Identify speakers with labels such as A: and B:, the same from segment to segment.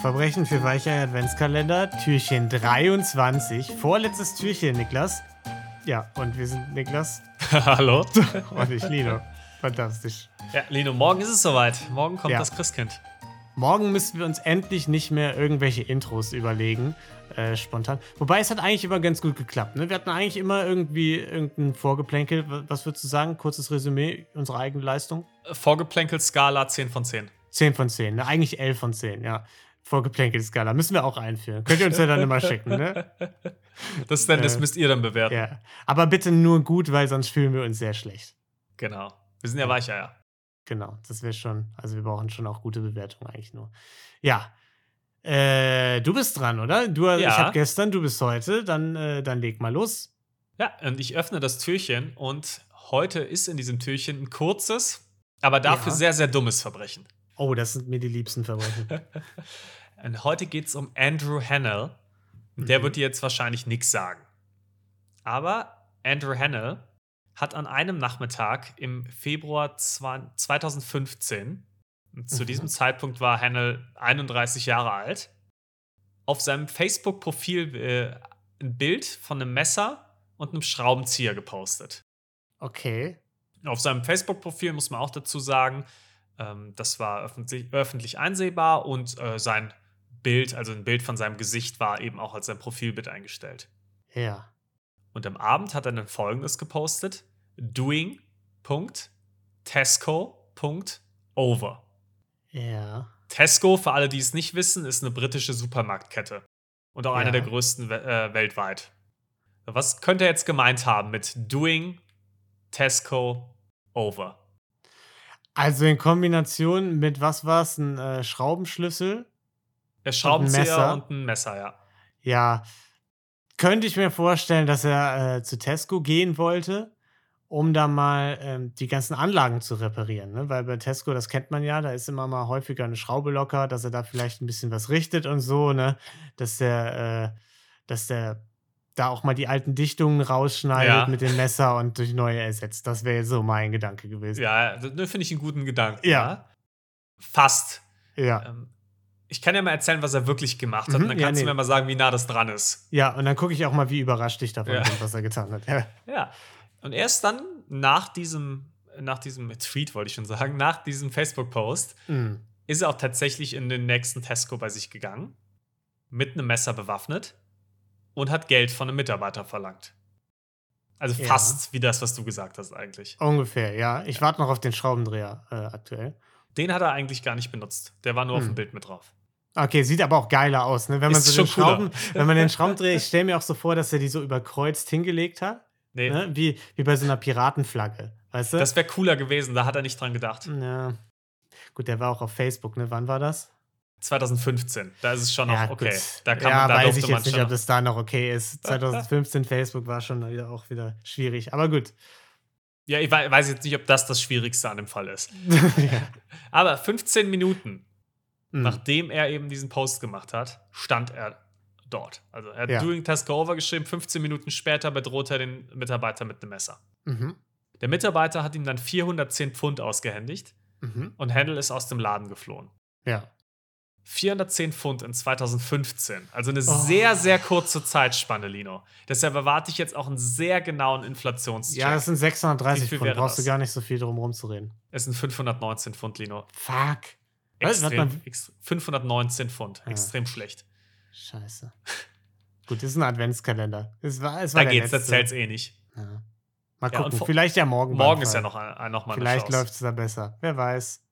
A: Verbrechen für Weichei Adventskalender, Türchen 23. Vorletztes Türchen, Niklas. Ja, und wir sind Niklas.
B: Hallo.
A: Und ich, Lino. Fantastisch.
B: Ja, Lino, morgen ist es soweit. Morgen kommt
A: Ja.
B: das Christkind.
A: Morgen müssen wir uns endlich nicht mehr irgendwelche Intros überlegen. Äh, spontan. Wobei es hat eigentlich immer ganz gut geklappt. Ne? Wir hatten eigentlich immer irgendwie irgendein Vorgeplänkel. Was würdest du sagen? Kurzes Resümee unserer eigenen Leistung?
B: Äh, Vorgeplänkel-Skala 10 von 10.
A: 10 von 10, ne? Eigentlich 11 von 10, ja. Vorgeplänkel-Skala. Müssen wir auch einführen. Könnt ihr uns ja dann immer schicken, ne?
B: Das, das
A: Äh,
B: müsst ihr dann bewerten.
A: Ja. Aber bitte nur gut, weil sonst fühlen wir uns sehr schlecht.
B: Genau. Wir sind ja Weicheier.
A: Genau, das wäre schon, also wir brauchen schon auch gute Bewertungen eigentlich nur. Ja. Äh, du bist dran, oder? Du, Ich
B: Ja.
A: habe gestern, du bist heute, dann, äh, dann leg mal los.
B: Ja, und ich öffne das Türchen und heute ist in diesem Türchen ein kurzes, aber dafür
A: Ja.
B: sehr, sehr dummes Verbrechen.
A: Oh, das sind mir die liebsten Verbrechen.
B: Und heute geht es um Andrew Hannell. Der
A: Mhm.
B: wird dir jetzt wahrscheinlich nichts sagen. Aber Andrew Hannell hat an einem Nachmittag im Februar zwan- 2015, und zu
A: Mhm.
B: diesem Zeitpunkt war Hannell 31 Jahre alt, auf seinem Facebook-Profil äh, ein Bild von einem Messer und einem Schraubenzieher gepostet.
A: Okay.
B: Auf seinem Facebook-Profil muss man auch dazu sagen, ähm, das war öffentlich, öffentlich einsehbar und äh, sein Bild, also ein Bild von seinem Gesicht, war eben auch als sein Profilbild eingestellt.
A: Ja.
B: Und am Abend hat er dann folgendes gepostet: doing.tesco.over.
A: Ja.
B: Tesco, für alle, die es nicht wissen, ist eine britische Supermarktkette und auch
A: Ja.
B: eine der größten äh, weltweit. Was könnte er jetzt gemeint haben mit doing Tesco over?
A: Also in Kombination mit was war es? Ein äh, Schraubenschlüssel?
B: Der Schraubenzieher
A: Messer?
B: und ein Messer, ja.
A: Ja. Könnte ich mir vorstellen, dass er äh, zu Tesco gehen wollte, um da mal ähm, die ganzen Anlagen zu reparieren. Ne? Weil bei Tesco, das kennt man ja, da ist immer mal häufiger eine Schraube locker, dass er da vielleicht ein bisschen was richtet und so, ne? Dass der, äh, dass der da auch mal die alten Dichtungen rausschneidet
B: Ja.
A: mit dem Messer und durch neue ersetzt. Das wäre so mein Gedanke gewesen.
B: Ja, das das finde ich einen guten Gedanken.
A: Ja.
B: Fast.
A: Ja.
B: Ähm, ich kann ja mal erzählen, was er wirklich gemacht hat.
A: Mhm,
B: und dann
A: ja,
B: kannst
A: nee.
B: du mir mal sagen, wie nah das dran ist.
A: Ja, und dann gucke ich auch mal, wie überrascht ich davon
B: Ja.
A: bin, was er getan hat. Ja.
B: Ja. Und erst dann nach diesem, nach diesem Tweet, wollte ich schon sagen, nach diesem Facebook-Post,
A: Mhm.
B: ist er auch tatsächlich in den nächsten Tesco bei sich gegangen, mit einem Messer bewaffnet und hat Geld von einem Mitarbeiter verlangt. Also
A: Ja.
B: fast wie das, was du gesagt hast eigentlich.
A: Ungefähr, ja. Ich warte noch auf den Schraubendreher äh, aktuell.
B: Den hat er eigentlich gar nicht benutzt. Der war nur auf
A: Hm.
B: dem Bild mit drauf.
A: Okay, sieht aber auch geiler aus, ne? Wenn man
B: Ist
A: so den. Schrauben, wenn man den Schraubendreher, ich stelle mir auch so vor, dass er die so überkreuzt hingelegt hat,
B: Nee,
A: ne? Wie, wie bei so einer Piratenflagge, weißt du?
B: das wäre cooler gewesen, da hat er nicht dran gedacht.
A: ja. Gut, der war auch auf Facebook, ne? Wann war das?
B: 2015, da ist es schon noch okay.
A: gut.
B: Da kann
A: ja,
B: man, da
A: weiß ich jetzt nicht, ob das da noch okay ist. 2015 Facebook war schon wieder auch wieder schwierig, aber gut.
B: Ja, ich wei- weiß jetzt nicht, ob das das Schwierigste an dem Fall ist.
A: ja.
B: Aber 15 Minuten,
A: Hm.
B: nachdem er eben diesen Post gemacht hat, stand er dort. Also er hat
A: Ja.
B: Doing Task Over geschrieben, 15 Minuten später bedroht er den Mitarbeiter mit einem Messer.
A: Mhm.
B: Der Mitarbeiter hat ihm dann 410 Pfund ausgehändigt
A: Mhm.
B: und Handel ist aus dem Laden geflohen.
A: Ja.
B: 410 Pfund in 2015. Also eine
A: Oh.
B: sehr, sehr kurze Zeitspanne, Lino. Deshalb erwarte ich jetzt auch einen sehr genauen Inflationscheck.
A: Ja, das sind 630
B: Wie viel
A: Pfund. Brauchst du
B: das?
A: gar nicht so viel drum rumzureden.
B: es sind 519 Pfund, Lino.
A: Fuck. Was?
B: Extrem, ex 519 Pfund.
A: Ja.
B: Extrem schlecht.
A: Scheiße. Gut, das ist ein Adventskalender. Es war, es war
B: Da geht's, da
A: letzte.
B: zählt's eh nicht.
A: Ja. Mal
B: Ja,
A: gucken.
B: vor-
A: Vielleicht ja morgen.
B: Morgen ist ja noch, noch mal
A: Vielleicht läuft es da besser. Wer weiß.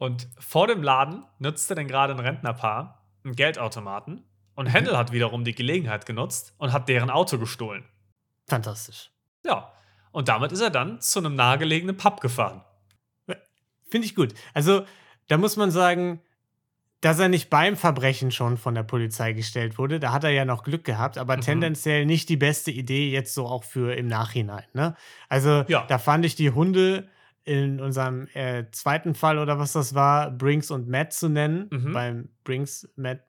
B: Und vor dem Laden nutzte dann gerade ein Rentnerpaar einen Geldautomaten und
A: Mhm.
B: Händel hat wiederum die Gelegenheit genutzt und hat deren Auto gestohlen.
A: Fantastisch.
B: Ja. Und damit ist er dann zu einem nahegelegenen Pub gefahren.
A: Finde ich gut. Also, da muss man sagen, dass er nicht beim Verbrechen schon von der Polizei gestellt wurde, da hat er ja noch Glück gehabt, aber
B: Mhm.
A: tendenziell nicht die beste Idee jetzt so auch für im Nachhinein. Ne? Also,
B: Ja.
A: da fand ich die Hunde in unserem äh, zweiten Fall oder was das war, Brinks und Matt zu nennen,
B: Mhm.
A: beim Brinks Matt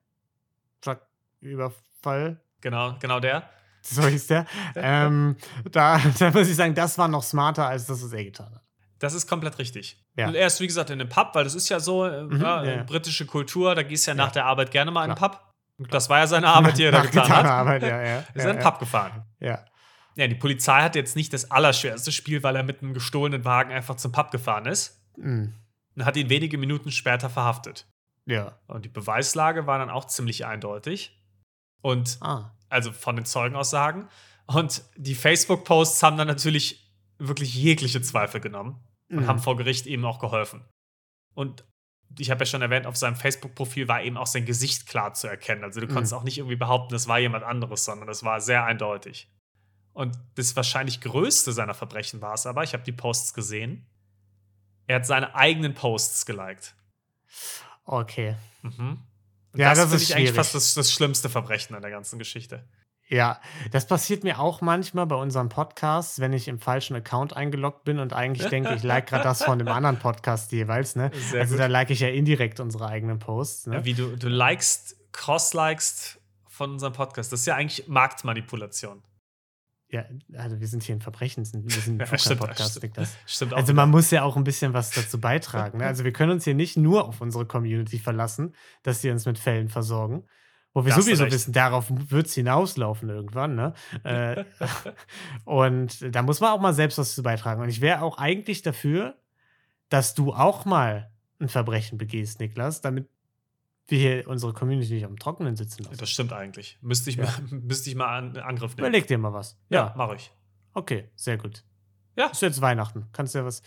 A: Truck Überfall.
B: Genau, genau der.
A: So hieß der. ähm, da, da muss ich sagen, das war noch smarter als das, was er getan hat.
B: Das ist komplett richtig.
A: Ja.
B: Und er ist, wie gesagt, in einem Pub, weil das ist ja so, äh,
A: Mhm,
B: ja,
A: ja, ja.
B: britische Kultur, da gehst du ja nach der Arbeit gerne mal in einen. Pub. Das war ja seine Arbeit, die er da getan hat.
A: Arbeit, ja, ja.
B: Er ist
A: ja,
B: in einen. Pub gefahren.
A: Ja.
B: Ja, die Polizei hat jetzt nicht das allerschwerste Spiel, weil er mit einem gestohlenen Wagen einfach zum Pub gefahren ist
A: Mhm.
B: und hat ihn wenige Minuten später verhaftet.
A: Ja.
B: Und die Beweislage war dann auch ziemlich eindeutig. Und
A: Ah.
B: also von den Zeugenaussagen. Und die Facebook-Posts haben dann natürlich wirklich jegliche Zweifel genommen und
A: Mhm.
B: haben vor Gericht eben auch geholfen. Und ich habe ja schon erwähnt, auf seinem Facebook-Profil war eben auch sein Gesicht klar zu erkennen. Also du
A: Mhm.
B: konntest auch nicht irgendwie behaupten, das war jemand anderes, sondern das war sehr eindeutig. Und das wahrscheinlich größte seiner Verbrechen war es aber, ich habe die Posts gesehen, er hat seine eigenen Posts geliked.
A: Okay.
B: Mhm.
A: Ja, das
B: finde
A: ist
B: ich eigentlich fast das, das schlimmste Verbrechen an der ganzen Geschichte.
A: Ja, das passiert mir auch manchmal bei unserem Podcast, wenn ich im falschen Account eingeloggt bin und eigentlich denke, ich like gerade das von dem anderen Podcast jeweils, ne?
B: Sehr
A: also
B: gut.
A: da like ich ja indirekt unsere eigenen Posts, ne?
B: Wie du, du likest, cross-likest von unserem Podcast. Das ist ja eigentlich Marktmanipulation.
A: Ja, also wir sind hier ein Verbrechen, wir sind ein
B: Ja, stimmt,
A: Podcast,
B: stimmt.
A: Niklas.
B: Stimmt auch.
A: Also man muss ja auch ein bisschen was dazu beitragen. Ne? Also wir können uns hier nicht nur auf unsere Community verlassen, dass sie uns mit Fällen versorgen. Wo wir
B: Da hast du
A: sowieso wissen, darauf wird es hinauslaufen irgendwann. Ne? Äh, und da muss man auch mal selbst was zu beitragen. Und ich wäre auch eigentlich dafür, dass du auch mal ein Verbrechen begehst, Niklas, damit wir hier unsere Community nicht am Trockenen sitzen lassen.
B: das stimmt eigentlich. Müsste ich,
A: Ja.
B: mal, müsste ich mal an Angriff nehmen.
A: Überleg dir mal was.
B: Ja,
A: Ja,
B: mache ich.
A: okay, sehr gut.
B: Ja.
A: Ist jetzt Weihnachten. Kannst du ja was.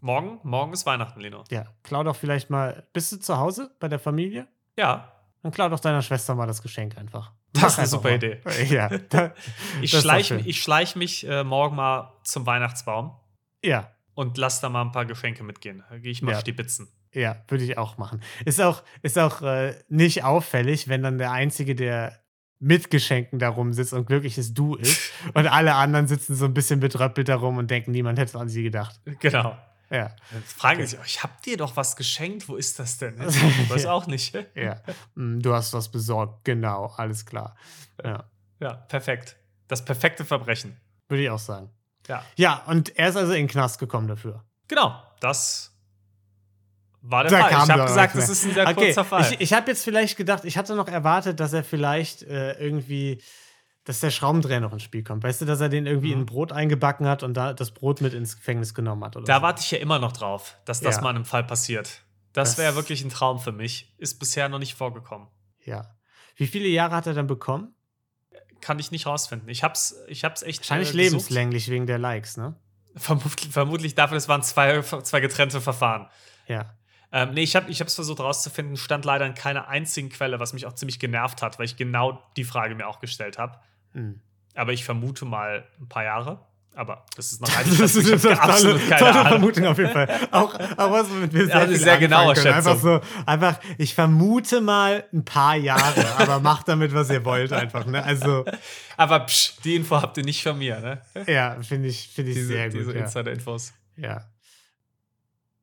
B: Morgen, morgen ist Weihnachten, Lino.
A: Ja, klau doch vielleicht mal. Bist du zu Hause bei der Familie?
B: Ja,
A: Dann klau doch deiner Schwester mal das Geschenk einfach.
B: Das ist eine super
A: mal.
B: Idee.
A: Ja, da,
B: ich schleiche schleich mich äh, morgen mal zum Weihnachtsbaum
A: ja,
B: und lass da mal ein paar Geschenke mitgehen. Da gehe ich mal
A: Ja.
B: stibitzen.
A: Ja, würde ich auch machen. Ist auch, ist auch äh, nicht auffällig, wenn dann der Einzige, der mit Geschenken da rumsitzt und glücklich ist, du ist. und alle anderen sitzen so ein bisschen betröppelt darum und denken, niemand hätte an sie gedacht.
B: Genau.
A: Ja,
B: Dann fragen sie sich, ich hab dir doch was geschenkt, wo ist das denn? Ich weiß
A: Ja.
B: auch nicht.
A: ja. Mm, Du hast was besorgt. Genau, alles klar. Ja,
B: Ja, perfekt. Das perfekte Verbrechen.
A: würde ich auch sagen.
B: Ja.
A: Ja, und er ist also in den Knast gekommen dafür.
B: Genau, das war der
A: Da
B: Fall. Ich habe gesagt, das ist ein sehr
A: Okay,
B: kurzer Fall.
A: ich, ich habe jetzt vielleicht gedacht, ich hatte noch erwartet, dass er vielleicht äh, irgendwie, dass der Schraubendreher noch ins Spiel kommt. Weißt du, dass er den irgendwie
B: Mhm.
A: in Brot eingebacken hat und da das Brot mit ins Gefängnis genommen hat. Oder
B: da
A: so.
B: warte ich ja immer noch drauf, dass das
A: Ja.
B: mal in einem Fall passiert. Das,
A: Das-
B: wäre wirklich ein Traum für mich. Ist bisher noch nicht vorgekommen.
A: Ja. Wie viele Jahre hat er dann bekommen?
B: Kann ich nicht rausfinden. Ich hab's, ich hab's echt.
A: Wahrscheinlich
B: äh,
A: lebenslänglich wegen der Likes, ne?
B: Vermutlich, vermutlich dafür, es waren zwei, zwei getrennte Verfahren.
A: Ja.
B: Ähm, nee, ich habe es versucht rauszufinden, stand leider in keiner einzigen Quelle, was mich auch ziemlich genervt hat, weil ich genau die Frage mir auch gestellt habe.
A: Hm.
B: Aber ich vermute mal ein paar Jahre. Aber das ist noch rein.
A: Das ist eine tolle, tolle. Vermutung auf jeden Fall. Auch, auch was mit mir
B: Ja,
A: sehr, viel
B: sehr genaue
A: können. Einfach
B: Schätzung.
A: so, einfach, ich vermute mal ein paar Jahre, aber macht damit, was ihr wollt, einfach, ne? Also,
B: Aber psch, die Info habt ihr nicht von mir, ne?
A: ja, finde ich, finde ich
B: Diese,
A: sehr gut.
B: diese
A: ja.
B: Insider-Infos.
A: Ja.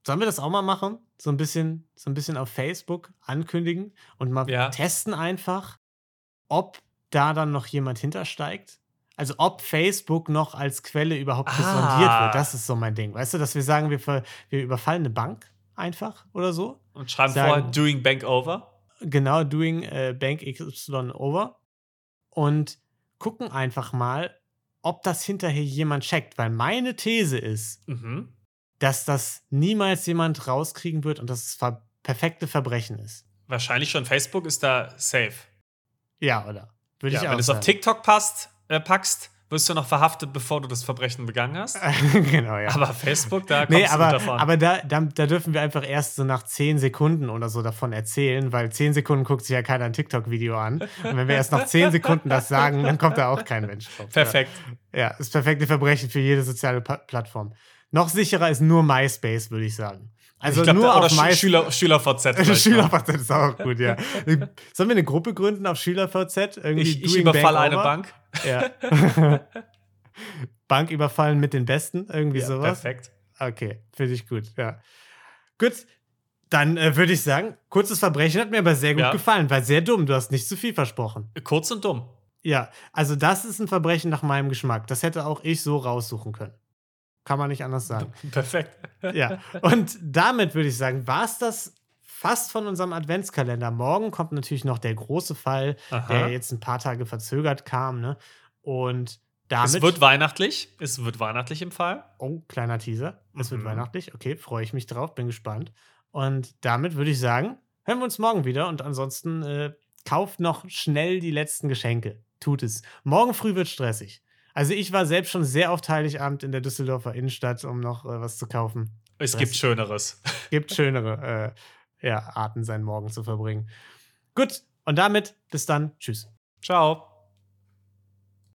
A: Sollen wir das auch mal machen? So ein bisschen, so ein bisschen auf Facebook ankündigen und mal
B: Ja.
A: testen einfach, ob da dann noch jemand hintersteigt? Also ob Facebook noch als Quelle überhaupt
B: Ah.
A: sondiert wird. Das ist so mein Ding. Weißt du, dass wir sagen, wir, wir überfallen eine Bank einfach oder so?
B: Und schreiben
A: Sagen-
B: vorher Doing Bank Over.
A: Genau, doing äh, Bank XY over. Und gucken einfach mal, ob das hinterher jemand checkt. Weil meine These ist,
B: Mhm.
A: Dass das niemals jemand rauskriegen wird und dass es ver perfekte Verbrechen ist.
B: Wahrscheinlich schon Facebook ist da safe.
A: Ja, oder? Würde
B: Ja,
A: ich
B: wenn
A: auch
B: du es auf. TikTok passt, äh, packst, wirst du noch verhaftet, bevor du das Verbrechen begangen hast.
A: genau, ja.
B: Aber Facebook, da kommst
A: nee,
B: du
A: aber,
B: nicht davon.
A: aber da, da, da dürfen wir einfach erst so nach 10 Sekunden oder so davon erzählen, weil 10 Sekunden guckt sich ja keiner ein TikTok-Video an. Und wenn wir erst nach 10 Sekunden das sagen, dann kommt da auch kein Mensch drauf.
B: Perfekt.
A: Ja, ja das perfekte Verbrechen für jede soziale Pa- Plattform. Noch sicherer ist nur MySpace, würde ich sagen. Also
B: glaub,
A: nur auf MySpace.
B: Schüler, SchülerVZ.
A: SchülerVZ ist auch gut, ja. Sollen wir eine Gruppe gründen auf SchülerVZ? Irgendwie
B: Ich, ich
A: Bank
B: eine? Bank.
A: Ja. Bank überfallen mit den Besten, irgendwie
B: Ja,
A: sowas.
B: perfekt.
A: Okay, finde ich gut, ja. Gut, dann äh, würde ich sagen, kurzes Verbrechen hat mir aber sehr gut
B: Ja.
A: gefallen, war sehr dumm, du hast nicht zu viel versprochen.
B: Kurz und dumm.
A: Ja, also das ist ein Verbrechen nach meinem Geschmack. Das hätte auch ich so raussuchen können. Kann man nicht anders sagen.
B: Perfekt.
A: ja. Und damit würde ich sagen, war es das fast von unserem Adventskalender. Morgen kommt natürlich noch der große Fall,
B: Aha.
A: der jetzt ein paar Tage verzögert kam. Ne? Und damit.
B: Es wird weihnachtlich. Es wird weihnachtlich im Fall.
A: oh, kleiner Teaser. Es wird
B: Mhm.
A: weihnachtlich. Okay, freue ich mich drauf, bin gespannt. Und damit würde ich sagen, hören wir uns morgen wieder. Und ansonsten äh, kauft noch schnell die letzten Geschenke. Tut es. Morgen früh wird stressig. Also ich war selbst schon sehr oft Heiligabend in der Düsseldorfer Innenstadt, um noch äh, was zu kaufen.
B: Es
A: Das-
B: gibt Schöneres.
A: Gibt schönere äh, ja, Arten, seinen Morgen zu verbringen. Gut, und damit bis dann. Tschüss.
B: Ciao.